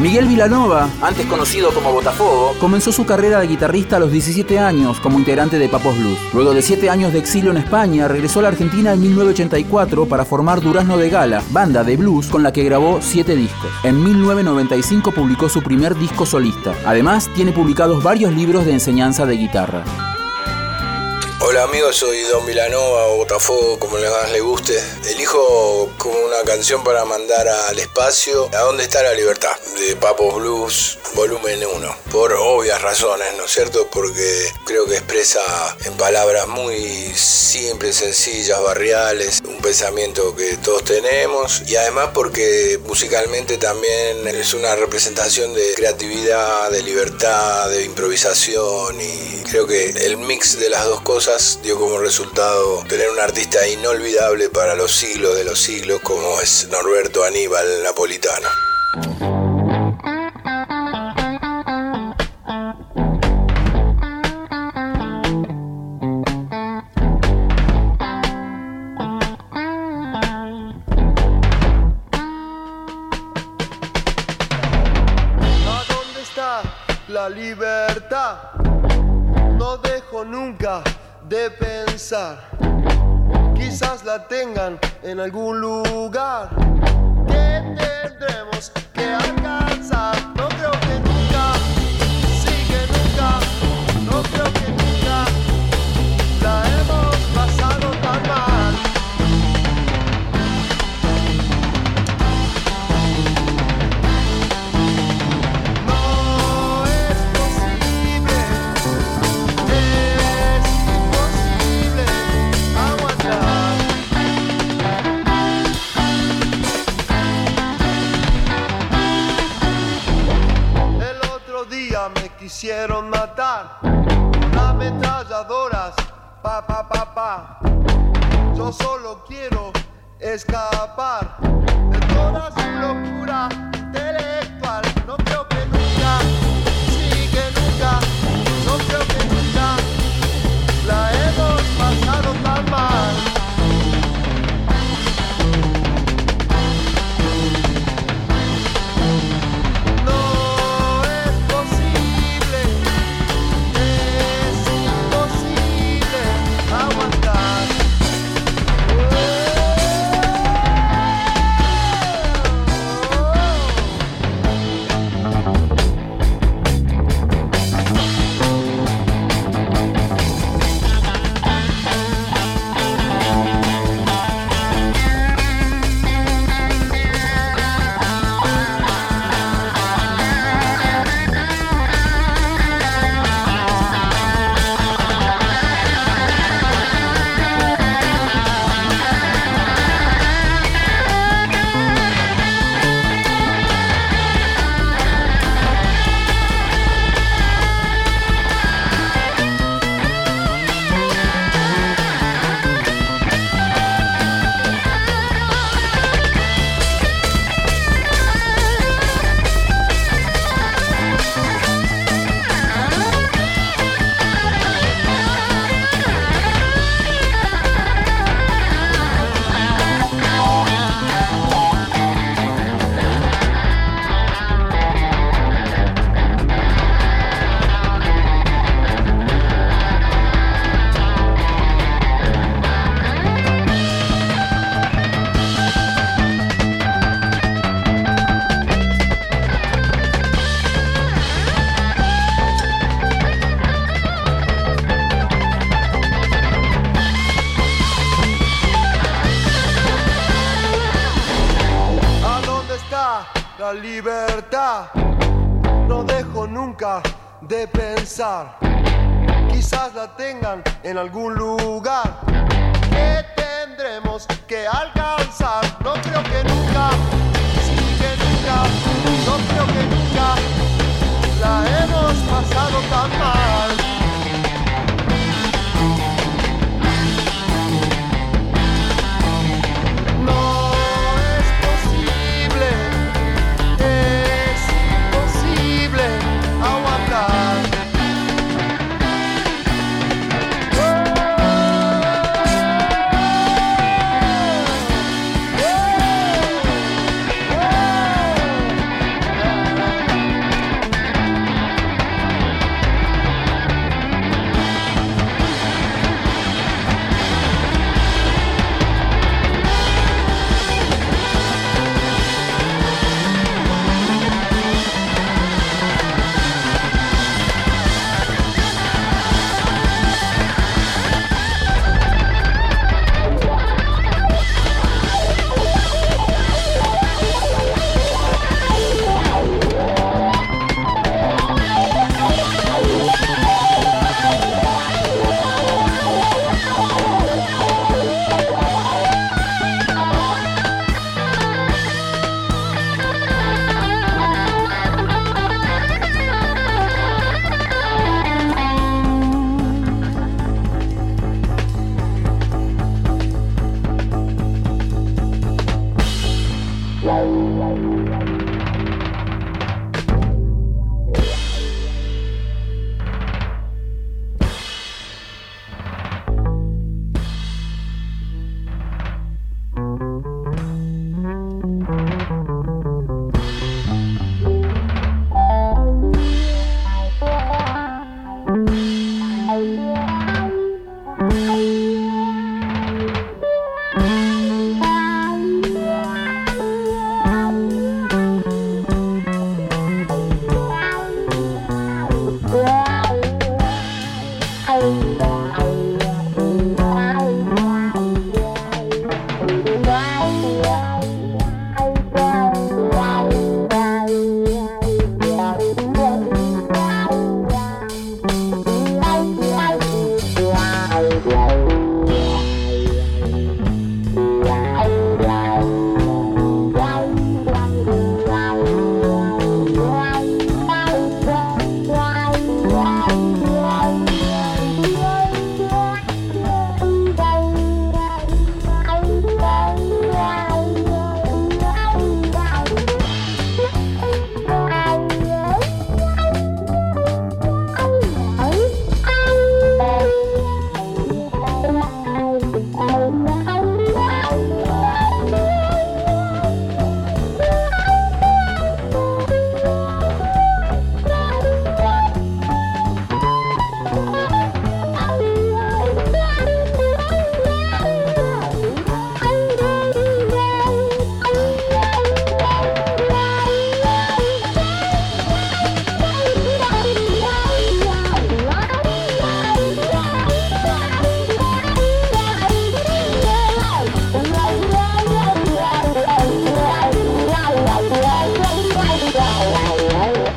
Miguel Vilanova, antes conocido como Botafogo, comenzó su carrera de guitarrista a los 17 años como integrante de Papos Blues. Luego de 7 años de exilio en España, regresó a la Argentina en 1984 para formar Durazno de Gala, banda de blues con la que grabó 7 discos. En 1995 publicó su primer disco solista. Además, tiene publicados varios libros de enseñanza de guitarra. Hola amigos, soy Don Milanova o Botafogo, como le más le guste. Elijo como una canción para mandar al espacio ¿A dónde está la libertad? de Papos Blues, volumen 1. Por obvias razones, ¿no es cierto? Porque creo que expresa en palabras muy simples, sencillas, barriales, un pensamiento que todos tenemos y además porque musicalmente también es una representación de creatividad, de libertad, de improvisación y creo que el mix de las dos cosas dio como resultado tener un artista inolvidable para los siglos de los siglos como es Norberto Aníbal Napolitano. Quizás la tengan en algún lugar que tendremos que alcanzar. Me quisieron matar con ametralladoras, pa pa pa pa. Yo solo quiero escapar de toda su locura intelectual. No creo que nunca, nunca de pensar. Quizás la tengan en algún lugar que tendremos que alcanzar. No creo que nunca, sí que nunca, no creo que nunca la hemos pasado tan mal.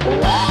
Wow.